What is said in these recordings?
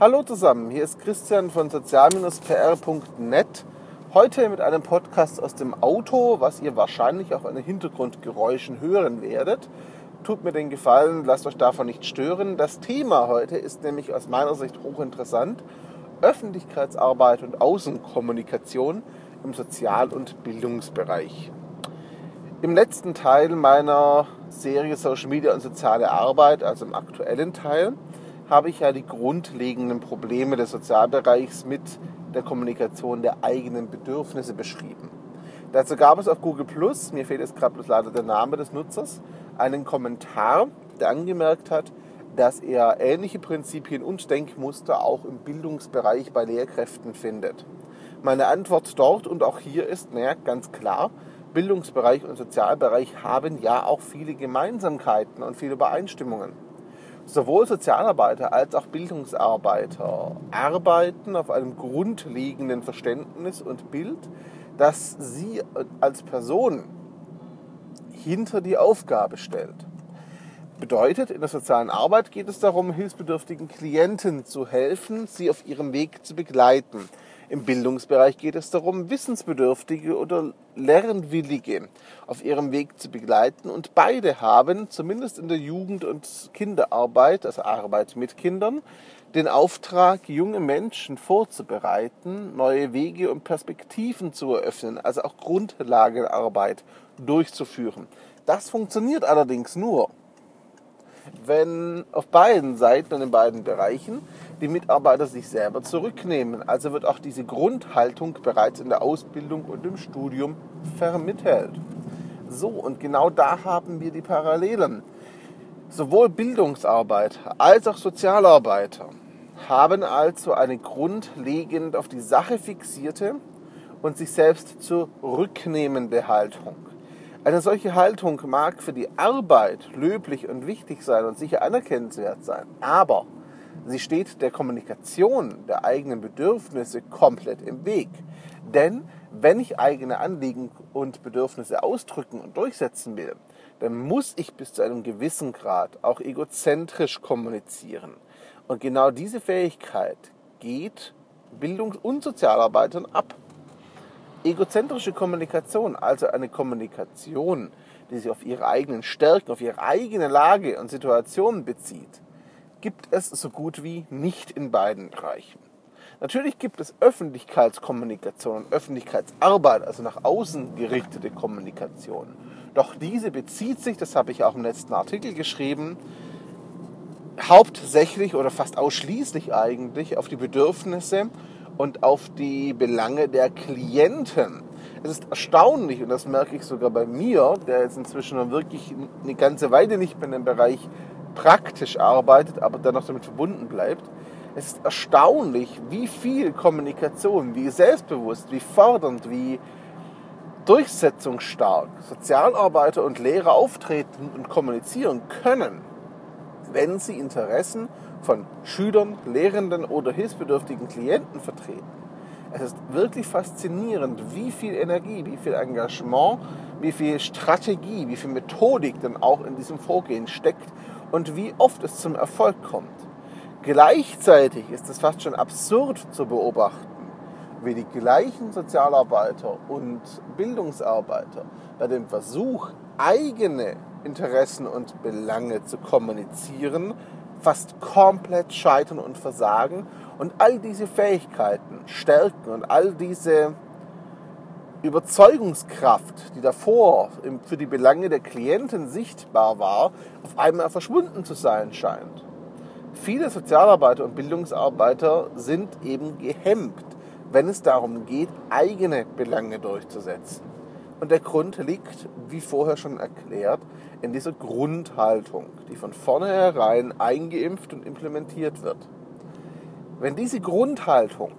Hallo zusammen, hier ist Christian von sozial-pr.net. Heute mit einem Podcast aus dem Auto, was ihr wahrscheinlich auch an den Hintergrundgeräuschen hören werdet. Tut mir den Gefallen, lasst euch davon nicht stören. Das Thema heute ist nämlich aus meiner Sicht hochinteressant. Öffentlichkeitsarbeit und Außenkommunikation im Sozial- und Bildungsbereich. Im letzten Teil meiner Serie Social Media und soziale Arbeit, also im aktuellen Teil, habe ich ja die grundlegenden Probleme des Sozialbereichs mit der Kommunikation der eigenen Bedürfnisse beschrieben. Dazu gab es auf Google Plus, mir fehlt jetzt gerade bloß leider der Name des Nutzers, einen Kommentar, der angemerkt hat, dass er ähnliche Prinzipien und Denkmuster auch im Bildungsbereich bei Lehrkräften findet. Meine Antwort dort und auch hier ist, naja, ganz klar, Bildungsbereich und Sozialbereich haben ja auch viele Gemeinsamkeiten und viele Übereinstimmungen. Sowohl Sozialarbeiter als auch Bildungsarbeiter arbeiten auf einem grundlegenden Verständnis und Bild, das sie als Person hinter die Aufgabe stellt. Bedeutet, in der sozialen Arbeit geht es darum, hilfsbedürftigen Klienten zu helfen, sie auf ihrem Weg zu begleiten. Im Bildungsbereich geht es darum, Wissensbedürftige oder Lernwillige auf ihrem Weg zu begleiten. Und beide haben, zumindest in der Jugend- und Kinderarbeit, also Arbeit mit Kindern, den Auftrag, junge Menschen vorzubereiten, neue Wege und Perspektiven zu eröffnen, also auch Grundlagenarbeit durchzuführen. Das funktioniert allerdings nur, wenn auf beiden Seiten und in beiden Bereichen die Mitarbeiter sich selber zurücknehmen. Also wird auch diese Grundhaltung bereits in der Ausbildung und im Studium vermittelt. So, und genau da haben wir die Parallelen. Sowohl Bildungsarbeiter als auch Sozialarbeiter haben also eine grundlegend auf die Sache fixierte und sich selbst zurücknehmende Haltung. Eine solche Haltung mag für die Arbeit löblich und wichtig sein und sicher anerkennenswert sein, aber Sie steht der Kommunikation der eigenen Bedürfnisse komplett im Weg. Denn wenn ich eigene Anliegen und Bedürfnisse ausdrücken und durchsetzen will, dann muss ich bis zu einem gewissen Grad auch egozentrisch kommunizieren. Und genau diese Fähigkeit geht Bildungs- und Sozialarbeitern ab. Egozentrische Kommunikation, also eine Kommunikation, die sich auf ihre eigenen Stärken, auf ihre eigene Lage und Situation bezieht, gibt es so gut wie nicht in beiden Bereichen. Natürlich gibt es Öffentlichkeitskommunikation und Öffentlichkeitsarbeit, also nach außen gerichtete Kommunikation. Doch diese bezieht sich, das habe ich auch im letzten Artikel geschrieben, hauptsächlich oder fast ausschließlich eigentlich auf die Bedürfnisse und auf die Belange der Klienten. Es ist erstaunlich, und das merke ich sogar bei mir, der jetzt inzwischen wirklich eine ganze Weile nicht mehr in dem Bereich praktisch arbeitet, aber dennoch damit verbunden bleibt. Es ist erstaunlich, wie viel Kommunikation, wie selbstbewusst, wie fordernd, wie durchsetzungsstark Sozialarbeiter und Lehrer auftreten und kommunizieren können, wenn sie Interessen von Schülern, Lehrenden oder hilfsbedürftigen Klienten vertreten. Es ist wirklich faszinierend, wie viel Energie, wie viel Engagement, wie viel Strategie, wie viel Methodik denn auch in diesem Vorgehen steckt und wie oft es zum Erfolg kommt. Gleichzeitig ist es fast schon absurd zu beobachten, wie die gleichen Sozialarbeiter und Bildungsarbeiter bei dem Versuch, eigene Interessen und Belange zu kommunizieren, fast komplett scheitern und versagen und all diese Fähigkeiten, Stärken und all diese Überzeugungskraft, die davor für die Belange der Klienten sichtbar war, auf einmal verschwunden zu sein scheint. Viele Sozialarbeiter und Bildungsarbeiter sind eben gehemmt, wenn es darum geht, eigene Belange durchzusetzen. Und der Grund liegt, wie vorher schon erklärt, in dieser Grundhaltung, die von vornherein eingeimpft und implementiert wird. Wenn diese Grundhaltung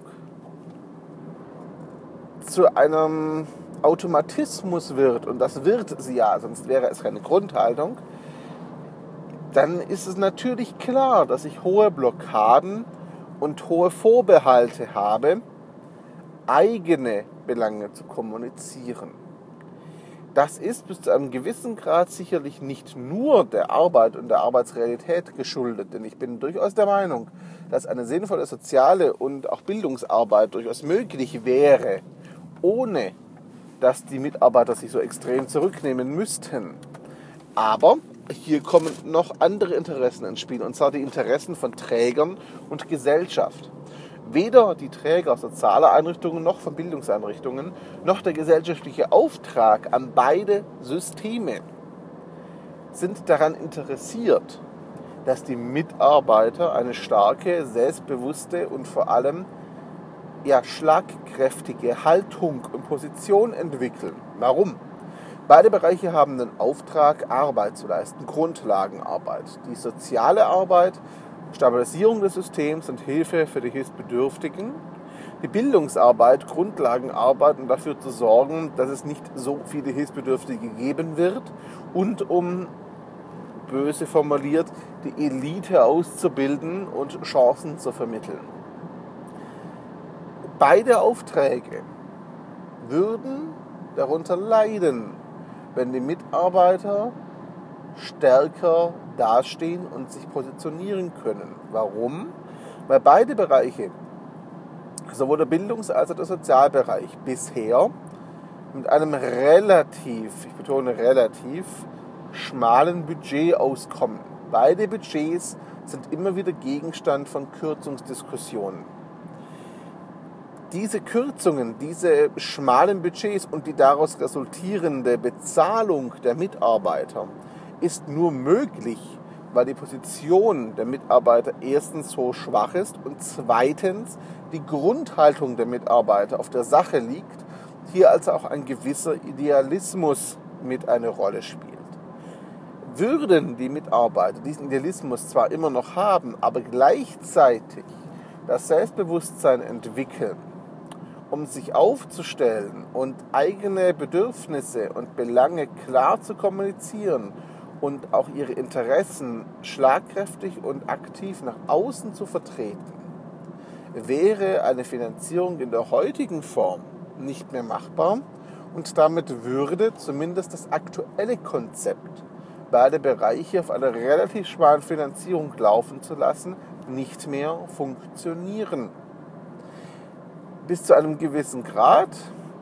zu einem Automatismus wird, und das wird sie ja, sonst wäre es keine Grundhaltung, dann ist es natürlich klar, dass ich hohe Blockaden und hohe Vorbehalte habe, eigene Belange zu kommunizieren. Das ist bis zu einem gewissen Grad sicherlich nicht nur der Arbeit und der Arbeitsrealität geschuldet, denn ich bin durchaus der Meinung, dass eine sinnvolle soziale und auch Bildungsarbeit durchaus möglich wäre, ohne dass die Mitarbeiter sich so extrem zurücknehmen müssten. Aber hier kommen noch andere Interessen ins Spiel, und zwar die Interessen von Trägern und Gesellschaft. Weder die Träger sozialer Einrichtungen noch von Bildungseinrichtungen noch der gesellschaftliche Auftrag an beide Systeme sind daran interessiert, dass die Mitarbeiter eine starke, selbstbewusste und vor allem ja, schlagkräftige Haltung und Position entwickeln. Warum? Beide Bereiche haben den Auftrag, Arbeit zu leisten, Grundlagenarbeit. Die soziale Arbeit, Stabilisierung des Systems und Hilfe für die Hilfsbedürftigen. Die Bildungsarbeit, Grundlagenarbeit, um dafür zu sorgen, dass es nicht so viele Hilfsbedürftige geben wird und um böse formuliert, die Elite auszubilden und Chancen zu vermitteln. Beide Aufträge würden darunter leiden, wenn die Mitarbeiter stärker dastehen und sich positionieren können. Warum? Weil beide Bereiche, sowohl der Bildungs- als auch der Sozialbereich, bisher mit einem relativ, ich betone relativ, schmalen Budget auskommen. Beide Budgets sind immer wieder Gegenstand von Kürzungsdiskussionen diese Kürzungen, diese schmalen Budgets und die daraus resultierende Bezahlung der Mitarbeiter ist nur möglich, weil die Position der Mitarbeiter erstens so schwach ist und zweitens die Grundhaltung der Mitarbeiter auf der Sache liegt, hier also auch ein gewisser Idealismus mit eine Rolle spielt. Würden die Mitarbeiter diesen Idealismus zwar immer noch haben, aber gleichzeitig das Selbstbewusstsein entwickeln, um sich aufzustellen und eigene Bedürfnisse und Belange klar zu kommunizieren und auch ihre Interessen schlagkräftig und aktiv nach außen zu vertreten, wäre eine Finanzierung in der heutigen Form nicht mehr machbar und damit würde zumindest das aktuelle Konzept, beide Bereiche auf einer relativ schmalen Finanzierung laufen zu lassen, nicht mehr funktionieren bis zu einem gewissen Grad,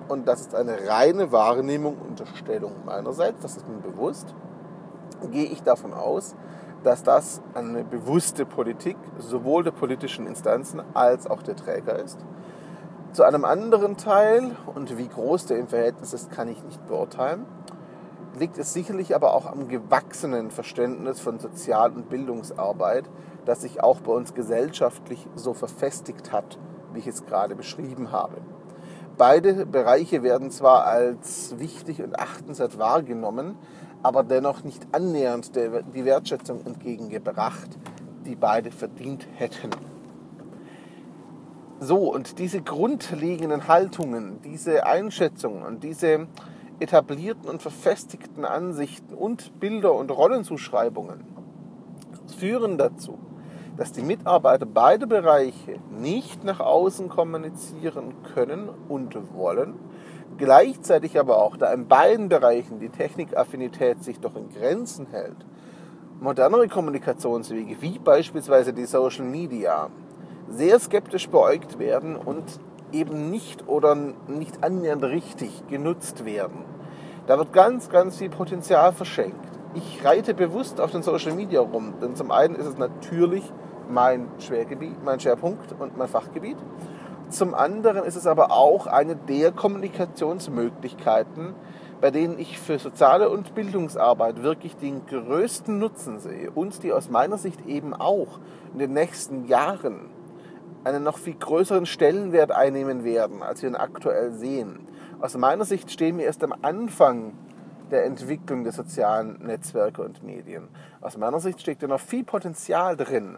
und das ist eine reine Wahrnehmung, Unterstellung meinerseits, das ist mir bewusst, gehe ich davon aus, dass das eine bewusste Politik sowohl der politischen Instanzen als auch der Träger ist. Zu einem anderen Teil, und wie groß der im Verhältnis ist, kann ich nicht beurteilen, liegt es sicherlich aber auch am gewachsenen Verständnis von Sozial- und Bildungsarbeit, das sich auch bei uns gesellschaftlich so verfestigt hat wie ich es gerade beschrieben habe. Beide Bereiche werden zwar als wichtig und achtenswert wahrgenommen, aber dennoch nicht annähernd die Wertschätzung entgegengebracht, die beide verdient hätten. So, und diese grundlegenden Haltungen, diese Einschätzungen und diese etablierten und verfestigten Ansichten und Bilder und Rollenzuschreibungen führen dazu, dass die Mitarbeiter beide Bereiche nicht nach außen kommunizieren können und wollen, gleichzeitig aber auch, da in beiden Bereichen die Technikaffinität sich doch in Grenzen hält, modernere Kommunikationswege wie beispielsweise die Social Media sehr skeptisch beäugt werden und eben nicht oder nicht annähernd richtig genutzt werden. Da wird ganz, ganz viel Potenzial verschenkt. Ich reite bewusst auf den Social Media rum, denn zum einen ist es natürlich mein Schwergebiet, mein Schwerpunkt und mein Fachgebiet. Zum anderen ist es aber auch eine der Kommunikationsmöglichkeiten, bei denen ich für soziale und Bildungsarbeit wirklich den größten Nutzen sehe und die aus meiner Sicht eben auch in den nächsten Jahren einen noch viel größeren Stellenwert einnehmen werden, als wir ihn aktuell sehen. Aus meiner Sicht stehen wir erst am Anfang der Entwicklung der sozialen Netzwerke und Medien. Aus meiner Sicht steckt da noch viel Potenzial drin,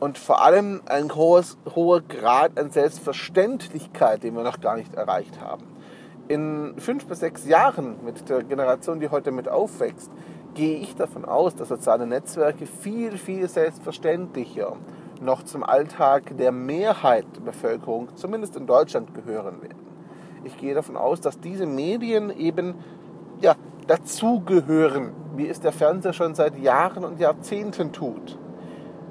und vor allem ein hohes, hoher Grad an Selbstverständlichkeit, den wir noch gar nicht erreicht haben. In fünf bis sechs Jahren mit der Generation, die heute mit aufwächst, gehe ich davon aus, dass soziale Netzwerke viel, viel selbstverständlicher noch zum Alltag der Mehrheit der Bevölkerung, zumindest in Deutschland, gehören werden. Ich gehe davon aus, dass diese Medien eben ja, dazugehören, wie es der Fernseher schon seit Jahren und Jahrzehnten tut.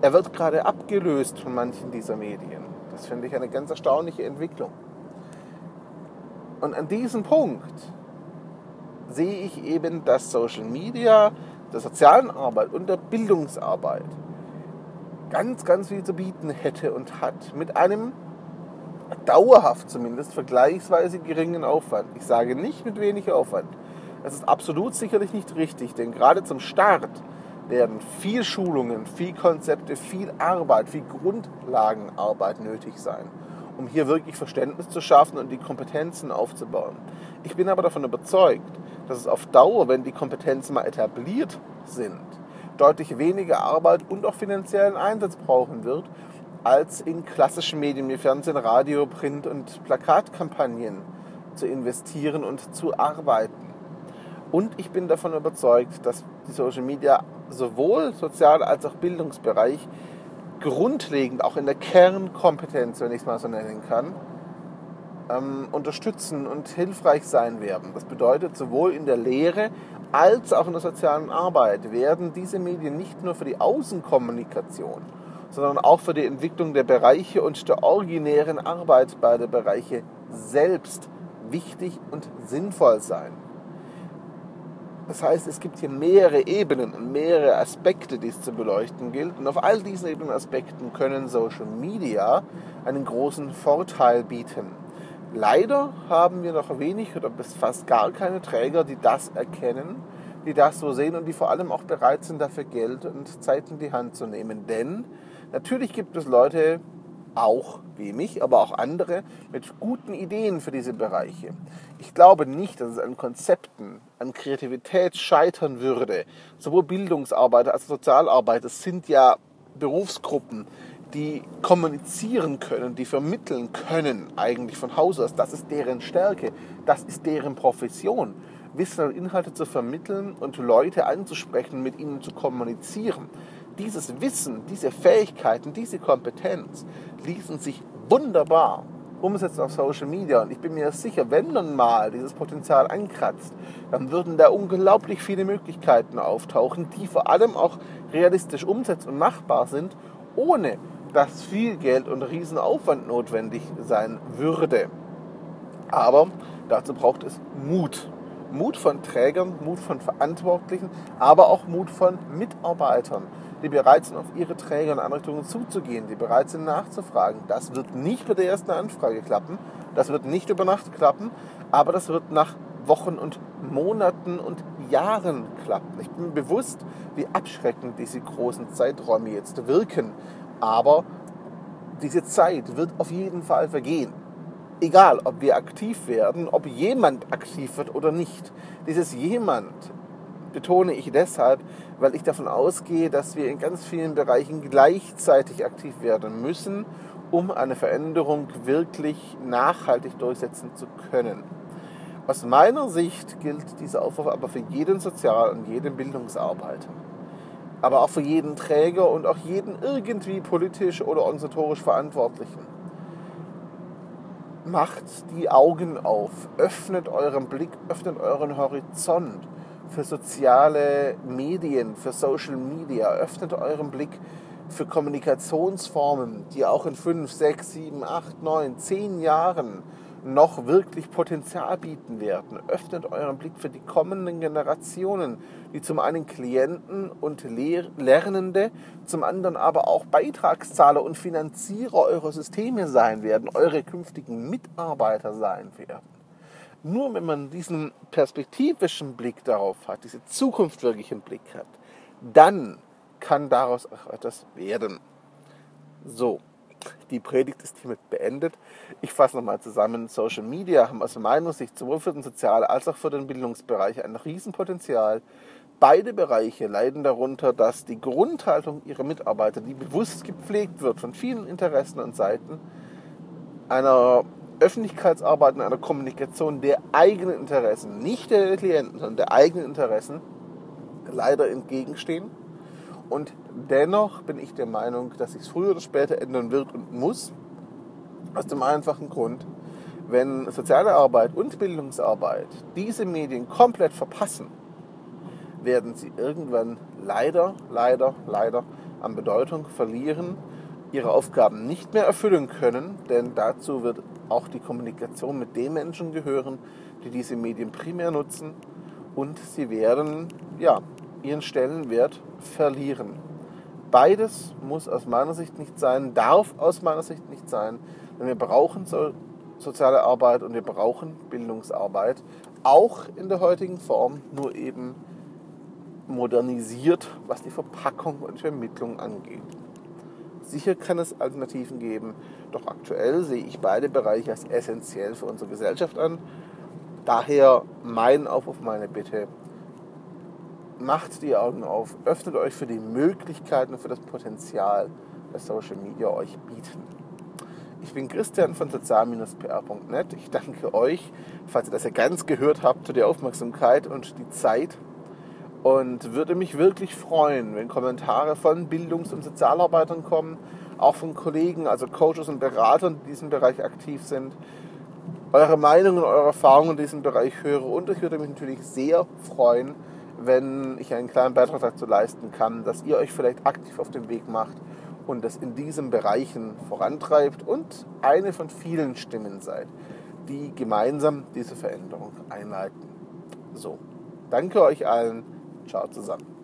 Er wird gerade abgelöst von manchen dieser Medien. Das finde ich eine ganz erstaunliche Entwicklung. Und an diesem Punkt sehe ich eben, dass Social Media der sozialen Arbeit und der Bildungsarbeit ganz, ganz viel zu bieten hätte und hat. Mit einem dauerhaft zumindest vergleichsweise geringen Aufwand. Ich sage nicht mit wenig Aufwand. Das ist absolut sicherlich nicht richtig, denn gerade zum Start werden viel Schulungen, viel Konzepte, viel Arbeit, viel Grundlagenarbeit nötig sein, um hier wirklich Verständnis zu schaffen und die Kompetenzen aufzubauen. Ich bin aber davon überzeugt, dass es auf Dauer, wenn die Kompetenzen mal etabliert sind, deutlich weniger Arbeit und auch finanziellen Einsatz brauchen wird, als in klassischen Medien wie Fernsehen, Radio, Print und Plakatkampagnen zu investieren und zu arbeiten. Und ich bin davon überzeugt, dass die Social Media sowohl Sozial- als auch Bildungsbereich grundlegend, auch in der Kernkompetenz, wenn ich es mal so nennen kann, ähm, unterstützen und hilfreich sein werden. Das bedeutet, sowohl in der Lehre als auch in der sozialen Arbeit werden diese Medien nicht nur für die Außenkommunikation, sondern auch für die Entwicklung der Bereiche und der originären Arbeit bei der Bereiche selbst wichtig und sinnvoll sein. Das heißt, es gibt hier mehrere Ebenen und mehrere Aspekte, die es zu beleuchten gilt. Und auf all diesen Ebenen Aspekten können Social Media einen großen Vorteil bieten. Leider haben wir noch wenig oder bis fast gar keine Träger, die das erkennen, die das so sehen und die vor allem auch bereit sind, dafür Geld und Zeit in die Hand zu nehmen. Denn natürlich gibt es Leute, auch wie mich, aber auch andere mit guten Ideen für diese Bereiche. Ich glaube nicht, dass es an Konzepten, an Kreativität scheitern würde. Sowohl Bildungsarbeiter als auch Sozialarbeiter sind ja Berufsgruppen, die kommunizieren können, die vermitteln können, eigentlich von Hause aus. Das ist deren Stärke, das ist deren Profession. Wissen und Inhalte zu vermitteln und Leute anzusprechen, mit ihnen zu kommunizieren dieses Wissen, diese Fähigkeiten, diese Kompetenz ließen sich wunderbar umsetzen auf Social Media. Und ich bin mir sicher, wenn man mal dieses Potenzial ankratzt, dann würden da unglaublich viele Möglichkeiten auftauchen, die vor allem auch realistisch umsetzt und machbar sind, ohne dass viel Geld und Riesenaufwand notwendig sein würde. Aber dazu braucht es Mut. Mut von Trägern, Mut von Verantwortlichen, aber auch Mut von Mitarbeitern die bereit sind, auf ihre Träger und Anrichtungen zuzugehen, die bereit sind, nachzufragen. Das wird nicht bei der ersten Anfrage klappen, das wird nicht über Nacht klappen, aber das wird nach Wochen und Monaten und Jahren klappen. Ich bin mir bewusst, wie abschreckend diese großen Zeiträume jetzt wirken, aber diese Zeit wird auf jeden Fall vergehen. Egal, ob wir aktiv werden, ob jemand aktiv wird oder nicht. Dieses jemand betone ich deshalb, weil ich davon ausgehe, dass wir in ganz vielen Bereichen gleichzeitig aktiv werden müssen, um eine Veränderung wirklich nachhaltig durchsetzen zu können. Aus meiner Sicht gilt dieser Aufruf aber für jeden Sozial- und jeden Bildungsarbeiter. Aber auch für jeden Träger und auch jeden irgendwie politisch oder organisatorisch Verantwortlichen. Macht die Augen auf, öffnet euren Blick, öffnet euren Horizont für soziale Medien, für Social Media. Öffnet euren Blick für Kommunikationsformen, die auch in 5, 6, 7, 8, 9, 10 Jahren noch wirklich Potenzial bieten werden. Öffnet euren Blick für die kommenden Generationen, die zum einen Klienten und Lernende, zum anderen aber auch Beitragszahler und Finanzierer eurer Systeme sein werden, eure künftigen Mitarbeiter sein werden. Nur wenn man diesen perspektivischen Blick darauf hat, diese Zukunft wirklich im Blick hat, dann kann daraus auch etwas werden. So, die Predigt ist hiermit beendet. Ich fasse nochmal zusammen. Social Media haben aus meiner Sicht sowohl für den Sozial- als auch für den Bildungsbereich ein Riesenpotenzial. Beide Bereiche leiden darunter, dass die Grundhaltung ihrer Mitarbeiter, die bewusst gepflegt wird von vielen Interessen und Seiten, einer Öffentlichkeitsarbeit und einer Kommunikation der eigenen Interessen, nicht der Klienten, sondern der eigenen Interessen, leider entgegenstehen. Und dennoch bin ich der Meinung, dass sich es früher oder später ändern wird und muss. Aus dem einfachen Grund, Wenn soziale Arbeit und Bildungsarbeit diese Medien komplett verpassen, werden sie irgendwann leider, leider, leider an Bedeutung verlieren, ihre Aufgaben nicht mehr erfüllen können, denn dazu wird auch die Kommunikation mit den Menschen gehören, die diese Medien primär nutzen und sie werden ja, ihren Stellenwert verlieren. Beides muss aus meiner Sicht nicht sein, darf aus meiner Sicht nicht sein, denn wir brauchen so soziale Arbeit und wir brauchen Bildungsarbeit, auch in der heutigen Form, nur eben modernisiert, was die Verpackung und Vermittlung angeht. Sicher kann es Alternativen geben, doch aktuell sehe ich beide Bereiche als essentiell für unsere Gesellschaft an. Daher mein Aufruf, meine Bitte, macht die Augen auf, öffnet euch für die Möglichkeiten und für das Potenzial, das Social Media euch bieten. Ich bin Christian von sozial-pr.net. Ich danke euch, falls ihr das ja ganz gehört habt, für die Aufmerksamkeit und die Zeit und würde mich wirklich freuen, wenn Kommentare von Bildungs- und Sozialarbeitern kommen, auch von Kollegen, also Coaches und Beratern, die in diesem Bereich aktiv sind, eure Meinungen, eure Erfahrungen in diesem Bereich höre und ich würde mich natürlich sehr freuen, wenn ich einen kleinen Beitrag dazu leisten kann, dass ihr euch vielleicht aktiv auf den Weg macht und das in diesen Bereichen vorantreibt und eine von vielen Stimmen seid, die gemeinsam diese Veränderung einleiten. So, danke euch allen. Ciao zusammen.